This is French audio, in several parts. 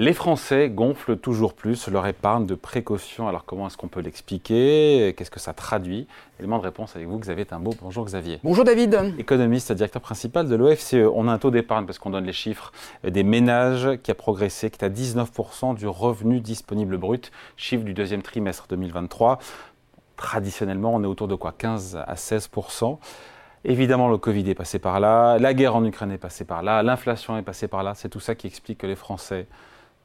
Les Français gonflent toujours plus leur épargne de précaution. Alors comment est-ce qu'on peut l'expliquer? Qu'est-ce que ça traduit? Élément de réponse avec vous, Xavier Timbaud. Bonjour Xavier. Bonjour David. Économiste, directeur principal de l'OFCE. On a un taux d'épargne, parce qu'on donne les chiffres, des ménages qui a progressé, qui est à 19% du revenu disponible brut, chiffre du deuxième trimestre 2023. Traditionnellement, on est autour de quoi? 15 à 16%. Évidemment, le Covid est passé par là, la guerre en Ukraine est passée par là, l'inflation est passée par là. C'est tout ça qui explique que les Français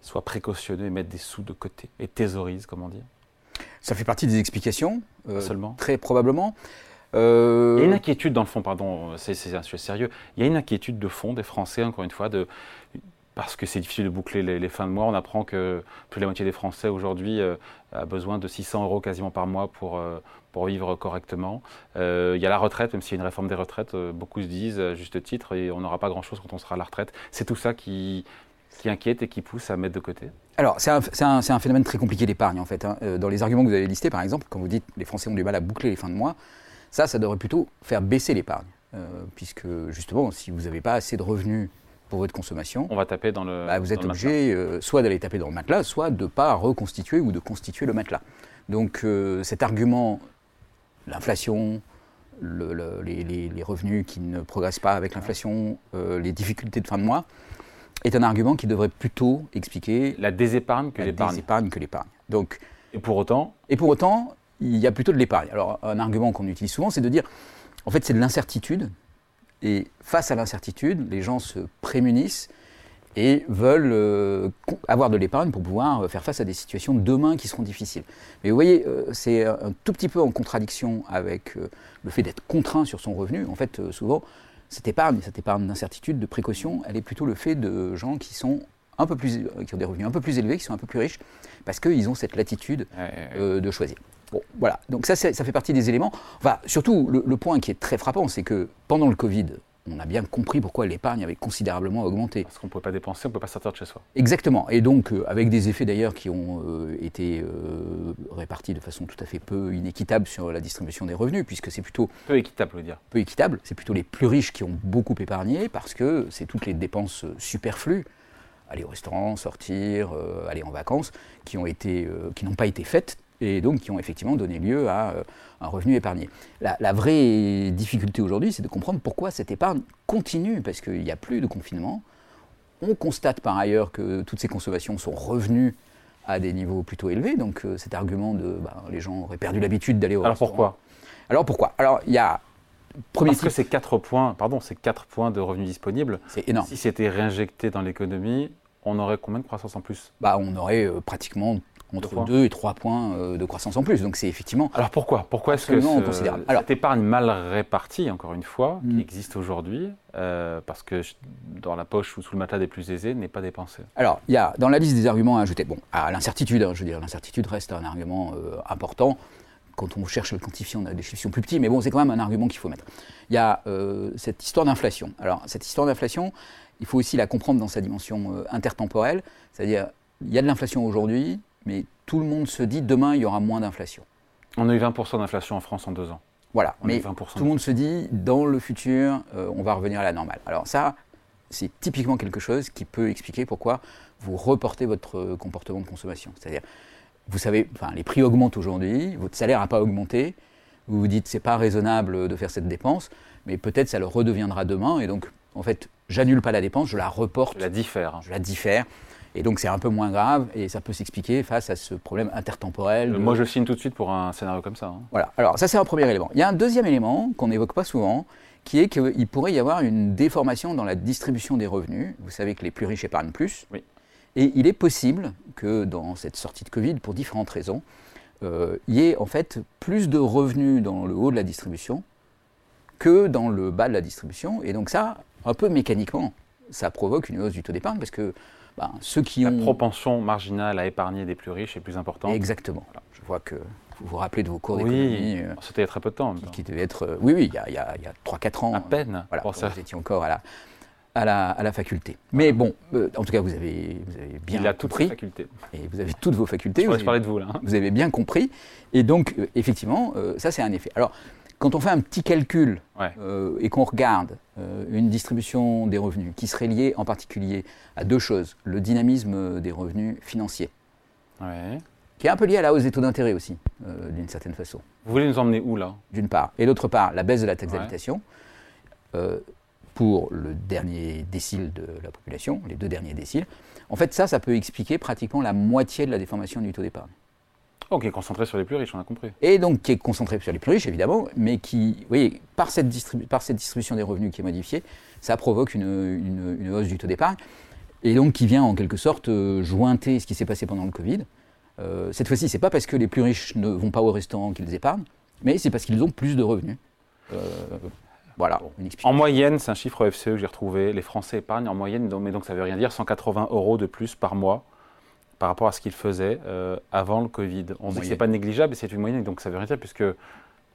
soient précautionneux et mettent des sous de côté et thésaurisent, comment dire Ça fait partie des explications, euh, seulement. très probablement. Euh... Il y a une inquiétude dans le fond, pardon, c'est un sujet sérieux. Il y a une inquiétude de fond des Français, encore une fois, de, parce que c'est difficile de boucler les, fins de mois. On apprend que plus la moitié des Français aujourd'hui euh, a besoin de 600 euros quasiment par mois pour, euh, pour vivre correctement. Euh, il y a la retraite, même s'il y a une réforme des retraites, beaucoup se disent, à juste titre, et on n'aura pas grand-chose quand on sera à la retraite. C'est tout ça qui, qui inquiète et qui pousse à mettre de côté Alors, c'est un, un, un, phénomène très compliqué d'épargne, en fait. Hein. Euh, dans les arguments que vous avez listés, par exemple, quand vous dites les Français ont du mal à boucler les fins de mois, ça, ça devrait plutôt faire baisser l'épargne. Euh, puisque, justement, si vous n'avez pas assez de revenus pour votre consommation, on va taper dans le. Bah, vous êtes obligé euh, soit d'aller taper dans le matelas, soit de ne pas reconstituer ou de constituer le matelas. Donc, cet argument, l'inflation, le, les, les, revenus qui ne progressent pas avec l'inflation, les difficultés de fin de mois, est un argument qui devrait plutôt expliquer la désépargne que l'épargne. désépargne que l'épargne. Donc, et pour autant Et pour autant, il y a plutôt de l'épargne. Alors, un argument qu'on utilise souvent, c'est de dire, en fait, c'est de l'incertitude. Et face à l'incertitude, les gens se prémunissent et veulent euh, avoir de l'épargne pour pouvoir euh, faire face à des situations demain qui seront difficiles. Mais vous voyez, euh, c'est un tout petit peu en contradiction avec le fait d'être contraint sur son revenu. En fait, souvent, cette épargne, cette épargne d'incertitude, de précaution, elle est plutôt le fait de gens qui sont un peu plus, qui ont des revenus un peu plus élevés, qui sont un peu plus riches, parce qu'ils ont cette latitude euh, de choisir. Bon, voilà. Donc ça, ça fait partie des éléments. Enfin, surtout, le point qui est très frappant, c'est que pendant le Covid, on a bien compris pourquoi l'épargne avait considérablement augmenté. Parce qu'on ne peut pas dépenser, on ne peut pas sortir de chez soi. Exactement. Et donc, euh, avec des effets d'ailleurs qui ont euh, été euh, répartis de façon tout à fait peu inéquitable sur la distribution des revenus, puisque c'est plutôt... Peu équitable, je veux dire. Peu équitable. C'est plutôt les plus riches qui ont beaucoup épargné, parce que c'est toutes les dépenses superflues, aller au restaurant, sortir, aller en vacances, qui n'ont pas été faites et donc qui ont effectivement donné lieu à euh, un revenu épargné. La, vraie difficulté aujourd'hui, c'est de comprendre pourquoi cette épargne continue, parce qu'il n'y a plus de confinement. On constate par ailleurs que toutes ces consommations sont revenues à des niveaux plutôt élevés, donc euh, cet argument de bah, les gens auraient perdu l'habitude d'aller au Alors pourquoi? Alors pourquoi? Alors il y a Premier Parce que ces 4 points, pardon, ces 4 points de revenus disponibles, c'est énorme. Si c'était réinjecté dans l'économie, on aurait combien de croissance en plus? Bah, On aurait euh, pratiquement entre 2 et 3 points euh, de croissance en plus. Donc c'est effectivement. Alors pourquoi? Pourquoi est-ce que ce, Alors, cette épargne mal répartie, encore une fois, qui mm. existe aujourd'hui, euh, parce que dans la poche ou sous le matelas des plus aisés, n'est pas dépensée? Alors il y a dans la liste des arguments à ajouter, bon, à l'incertitude, hein, je veux dire, l'incertitude reste un argument euh, important. Quand on cherche à le quantifier, on a des chiffres plus petits, mais bon, c'est quand même un argument qu'il faut mettre. Il y a cette histoire d'inflation. Alors cette histoire d'inflation, il faut aussi la comprendre dans sa dimension intertemporelle, c'est-à-dire il y a de l'inflation aujourd'hui, mais tout le monde se dit demain il y aura moins d'inflation. On a eu 20% d'inflation en France en deux ans. Voilà, mais tout le monde se dit dans le futur euh, on va revenir à la normale. Alors ça, c'est typiquement quelque chose qui peut expliquer pourquoi vous reportez votre comportement de consommation. C'est-à-dire, vous savez, enfin, les prix augmentent aujourd'hui, votre salaire n'a pas augmenté, vous vous dites c'est pas raisonnable de faire cette dépense, mais peut-être ça le redeviendra demain, et donc en fait, j'annule pas la dépense, je la reporte. Je la diffère. Je la diffère. Et donc c'est un peu moins grave et ça peut s'expliquer face à ce problème intertemporel. Euh, moi je signe tout de suite pour un scénario comme ça. Hein. Voilà, alors ça c'est un premier élément. Il y a un deuxième élément qu'on n'évoque pas souvent, qui est qu'il pourrait y avoir une déformation dans la distribution des revenus. Vous savez que les plus riches épargnent plus. Oui. Et il est possible que dans cette sortie de Covid, pour différentes raisons, euh, il y ait en fait plus de revenus dans le haut de la distribution que dans le bas de la distribution. Et donc ça, un peu mécaniquement, ça provoque une hausse du taux d'épargne parce que ben, ceux qui La propension marginale à épargner des plus riches est plus importante. Exactement. Je vois que vous vous rappelez de vos cours d'économie. Oui, euh, c'était il y a très peu de temps. Qui, devait être, euh, oui, oui, il y a, a, a 3-4 ans. À peine. Voilà, pour ça. vous étiez encore à la, à la, à la faculté. Mais bon, euh, en tout cas, vous avez, vous avez bien il a toutes compris. facultés. Et vous avez toutes vos facultés. Je vous avez, parler de vous, là. Vous avez bien compris. Et donc, effectivement, ça, c'est un effet. Alors, quand on fait un petit calcul Ouais. euh, et qu'on regarde euh, une distribution des revenus qui serait liée en particulier à deux choses. Le dynamisme des revenus financiers, Ouais. qui est un peu lié à la hausse des taux d'intérêt aussi, euh, d'une certaine façon, Vous voulez nous emmener où là? D'une part. Et d'autre part, la baisse de la taxe Ouais. d'habitation pour le dernier décile de la population, les deux derniers déciles. En fait, ça, ça peut expliquer pratiquement la moitié de la déformation du taux d'épargne. Ok, concentré sur les plus riches, on a compris. et donc qui est concentré sur les plus riches évidemment, mais qui, vous voyez, par cette, distribu- par cette distribution des revenus qui est modifiée, ça provoque une, une- une hausse du taux d'épargne, et donc qui vient en quelque sorte euh, jointer ce qui s'est passé pendant le Covid. Euh, cette fois-ci, c'est pas parce que les plus riches ne vont pas au restaurant qu'ils épargnent, mais c'est parce qu'ils ont plus de revenus. Euh, voilà, une explication. En moyenne, c'est un chiffre FCE que j'ai retrouvé, les Français épargnent en moyenne, mais donc ça veut rien dire, 180 euros de plus par mois par rapport à ce qu'ils faisaient euh, avant le Covid. On dit que moyenne. c'est pas négligeable, mais c'est une moyenne, donc ça veut rien dire puisque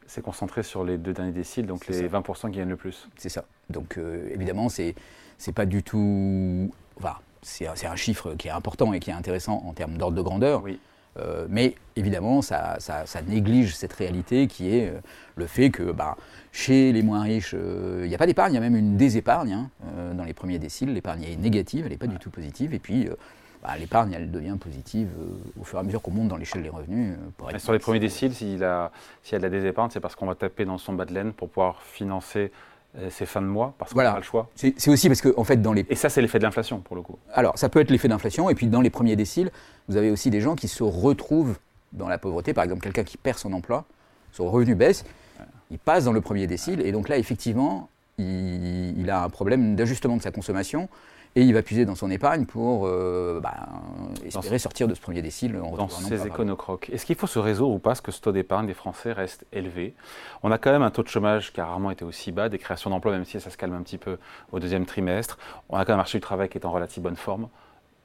c'est concentré sur les deux derniers déciles, donc les ça. 20% qui gagnent le plus. C'est ça. Donc euh, évidemment, c'est c'est pas du tout. Enfin, c'est un- un chiffre qui est important et qui est intéressant en termes d'ordre de grandeur. Oui. Euh, mais évidemment, ça, ça- ça néglige cette réalité qui est euh, le fait que bah, chez les moins riches, euh, il n'y a pas d'épargne, il y a même une désépargne. hein, euh, dans les premiers déciles, l'épargne est négative, elle n'est pas du tout positive. Et puis, euh, bah, l'épargne, elle devient positive euh, au fur et à mesure qu'on monte dans l'échelle des revenus. euh, pour sur les premiers déciles, s'il a, s'il y a de la désépargne, c'est parce qu'on va taper dans son bas de laine pour pouvoir financer euh, ses fins de mois, parce qu'on Voilà. n'a pas le choix. C'est aussi parce que, en fait, dans les Et ça, c'est l'effet de l'inflation, pour le coup. Alors, ça peut être l'effet d'inflation, et puis dans les premiers déciles, vous avez aussi des gens qui se retrouvent dans la pauvreté. Par exemple, quelqu'un qui perd son emploi, son revenu baisse, il passe dans le premier décile, et donc là, effectivement, il, il a un problème d'ajustement de sa consommation, et il va puiser dans son épargne pour euh, bah, espérer sortir de ce premier décile en dans emploi. éconocroques. Est-ce qu'il faut ce réseau ou pas Parce que ce taux d'épargne des Français reste élevé? On a quand même un taux de chômage qui a rarement été aussi bas, des créations d'emplois, même si ça se calme un petit peu au deuxième trimestre. On a quand même un marché du travail qui est en relative bonne forme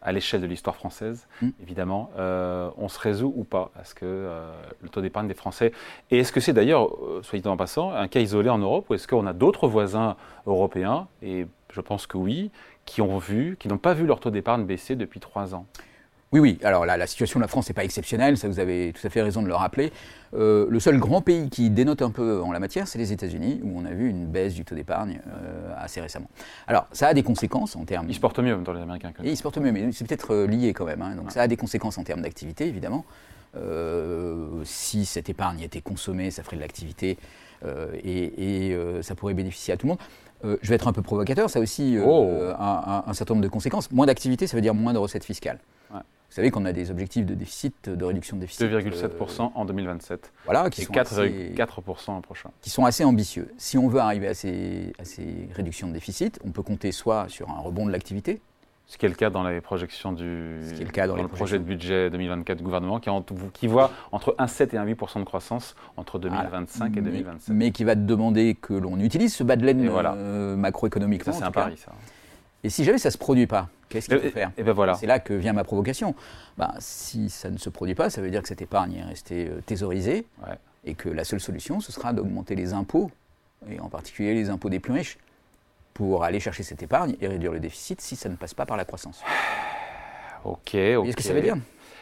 à l'échelle de l'histoire française, Mm. évidemment. Euh, on se résout ou pas Est-ce que euh, le taux d'épargne des Français Et est-ce que c'est d'ailleurs, euh, soit dit en passant, un cas isolé en Europe ou est-ce qu'on a d'autres voisins européens? Et je pense que oui, qui ont vu, qui n'ont pas vu leur taux d'épargne baisser depuis trois ans. Oui, oui. Alors là, la situation de la France n'est pas exceptionnelle, ça vous avez tout à fait raison de le rappeler. Euh, le seul grand pays qui dénote un peu en la matière, c'est les États-Unis, où on a vu une baisse du taux d'épargne euh, assez récemment. Alors, ça a des conséquences en termes. Ils se portent mieux dans les Américains nous. Et ils se portent mieux, mais c'est peut-être euh, lié quand même. hein. Donc ça a des conséquences en termes d'activité, évidemment. Euh, si cette épargne était consommée, ça ferait de l'activité et, et, ça pourrait bénéficier à tout le monde. Euh, je vais être un peu provocateur, ça a aussi euh, Oh. un, un- un certain nombre de conséquences. Moins d'activité, ça veut dire moins de recettes fiscales. Ouais. Vous savez qu'on a des objectifs de déficit, de réduction de déficit. euh, 2,7% en 2027 voilà, qui et sont, assez, 4,4% l'an prochain. qui sont assez ambitieux. Si on veut arriver à ces, à ces réductions de déficit, on peut compter soit sur un rebond de l'activité, Ce qui est le cas dans les projections du Ce qui est le cas dans les le projet de budget 2024 du gouvernement qui, en- qui voit entre 1,7 et 1,8% de croissance entre 2025 et mais- 2027. Mais qui va demander que l'on utilise ce bas de laine voilà. euh, macroéconomiquement. ça, c'est un cas. pari, ça. Et si jamais ça ne se produit pas, qu'est-ce qu'il faut Et, faire et ben voilà. C'est là que vient ma provocation. Ben, si ça ne se produit pas, ça veut dire que cette épargne est restée euh, thésaurisée Ouais. et que la seule solution, ce sera d'augmenter les impôts, et en particulier les impôts des plus riches, pour aller chercher cette épargne et réduire le déficit si ça ne passe pas par la croissance. Ok, ok. ce que ça veut dire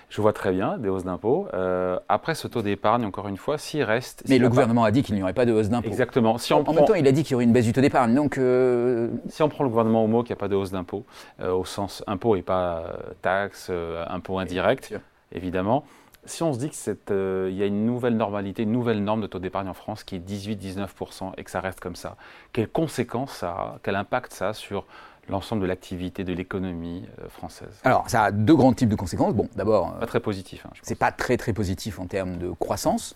Je vois très bien des hausses d'impôts. Euh, après ce taux d'épargne, encore une fois, s'il reste. Mais le gouvernement a dit qu'il n'y aurait pas de hausse d'impôts. Exactement. Si En, on, en prend, même temps, il a dit qu'il y aurait une baisse du taux d'épargne. Donc, euh, si on prend le gouvernement au mot qu'il n'y a pas de hausse d'impôts, euh, au sens impôt et pas taxe, impôt indirect, évidemment. Si on se dit qu'il y a une nouvelle normalité, une nouvelle norme de taux d'épargne en France qui est 18-19% et que ça reste comme ça, quelles conséquences ça a, quel impact ça a sur l'ensemble de l'activité, de l'économie euh, française? Alors, ça a deux grands types de conséquences. Bon, d'abord, euh, Pas très positif. hein, c'est pas très très positif en termes de croissance.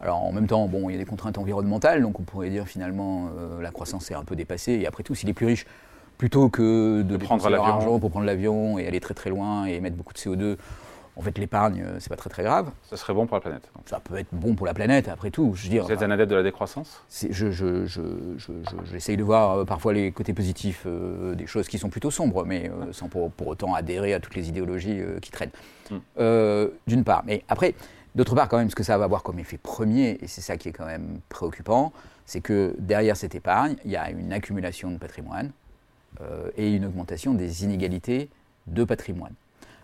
Alors en même temps, bon, il y a des contraintes environnementales, donc on pourrait dire finalement euh, la croissance est un peu dépassée. Et après tout, si les plus riches, plutôt que de, prendre dépenser leur l'avion. argent pour prendre l'avion et aller très très loin et émettre beaucoup de CO2, en fait l'épargne, euh, c'est pas très très grave. Ce serait bon pour la planète. donc. Ça peut être bon pour la planète, après tout. Je veux dire, Vous êtes un adepte de la décroissance? c'est- je, j'essaye de voir euh, parfois les côtés positifs euh, des choses qui sont plutôt sombres, mais euh, sans pour, pour autant adhérer à toutes les idéologies euh, qui traînent. Mm. Euh, D'une part. Mais après, d'autre part, quand même, ce que ça va avoir comme effet premier, et c'est ça qui est quand même préoccupant, c'est que derrière cette épargne, il y a une accumulation de patrimoine euh, et une augmentation des inégalités de patrimoine.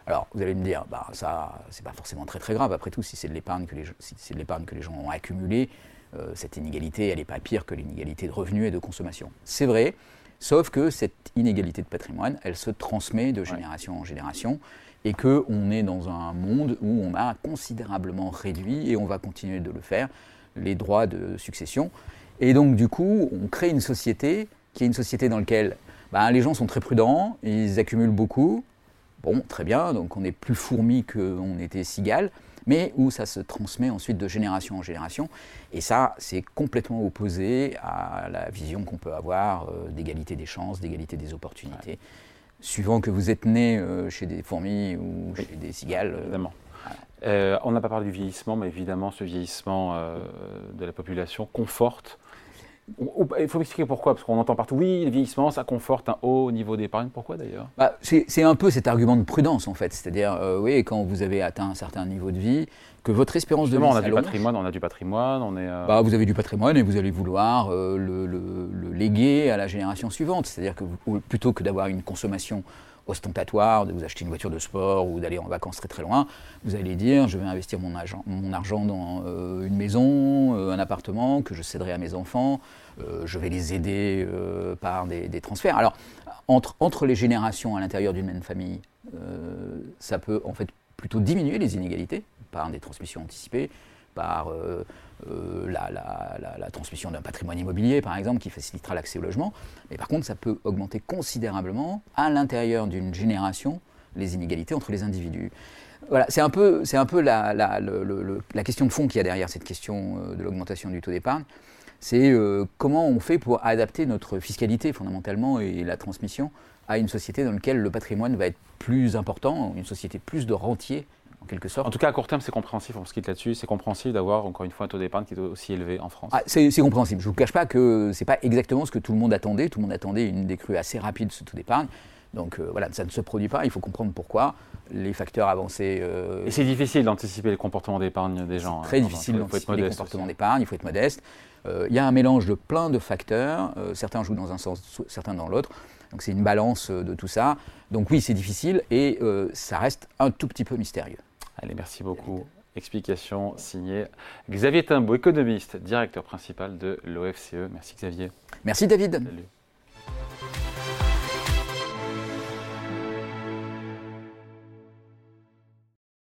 Alors, vous allez me dire, bah, ça, c'est pas forcément très très grave. Après tout, si c'est de l'épargne que les, si c'est de l'épargne que les gens ont accumulée, cette inégalité, elle n'est pas pire que l'inégalité de revenus et de consommation. C'est vrai, sauf que cette inégalité de patrimoine, elle se transmet de génération en génération et qu'on est dans un monde où on a considérablement réduit, et on va continuer de le faire, les droits de succession. Et donc du coup, on crée une société qui est une société dans laquelle ben, les gens sont très prudents, ils accumulent beaucoup, bon, très bien, donc on est plus fourmis qu'on était cigale, mais où ça se transmet ensuite de génération en génération. Et ça, c'est complètement opposé à la vision qu'on peut avoir euh, d'égalité des chances, d'égalité des opportunités suivant que vous êtes né euh, chez des fourmis ou chez des cigales. Euh, évidemment. On n'a pas parlé du vieillissement, mais évidemment, ce vieillissement de la population conforte. Il faut m'expliquer pourquoi, parce qu'on entend partout, oui, le vieillissement, ça conforte un haut niveau d'épargne. Pourquoi d'ailleurs? Bah, C'est un peu cet argument de prudence, en fait. C'est-à-dire, oui, quand vous avez atteint un certain niveau de vie, que votre espérance de vie on a du patrimoine, on a du patrimoine, on est. Euh, bah, vous avez du patrimoine et vous allez vouloir euh, le, léguer à la génération suivante. C'est-à-dire que plutôt que d'avoir une consommation ostentatoire, de vous acheter une voiture de sport ou d'aller en vacances très très loin, vous allez dire je vais investir mon argent, mon argent dans euh, une maison, un appartement que je céderai à mes enfants, je vais les aider par des, des, transferts. Alors entre, entre les générations à l'intérieur d'une même famille, ça peut en fait plutôt diminuer les inégalités par des transmissions anticipées, par euh, euh, la, transmission d'un patrimoine immobilier, par exemple, qui facilitera l'accès au logement. Mais par contre, ça peut augmenter considérablement, à l'intérieur d'une génération, les inégalités entre les individus. Voilà, c'est un peu, c'est un peu la, question de fond qu'il y a derrière cette question euh, de l'augmentation du taux d'épargne. C'est comment on fait pour adapter notre fiscalité fondamentalement et la transmission à une société dans laquelle le patrimoine va être plus important, une société plus de rentiers en quelque sorte. En tout cas, à court terme, c'est compréhensible, on se quitte là-dessus, c'est compréhensible d'avoir encore une fois un taux d'épargne qui est aussi élevé en France. Ah, c'est compréhensible. Je ne vous cache pas que ce n'est pas exactement ce que tout le monde attendait. Tout le monde attendait une décrue assez rapide de ce taux d'épargne. Donc euh, voilà, ça ne se produit pas, il faut comprendre pourquoi. Les facteurs avancés. Euh, Et c'est difficile d'anticiper les comportements d'épargne des gens. Très hein, difficile d'anticiper les comportements d'épargne, il faut être modeste. Euh, il y a un mélange de plein de facteurs, certains jouent dans un sens, certains dans l'autre. Donc c'est une balance de tout ça. Donc oui, c'est difficile et ça reste un tout petit peu mystérieux. Allez, merci beaucoup. Explication signée Xavier Timbaud, économiste, directeur principal de l'OFCE. Merci Xavier. Merci David. Salut.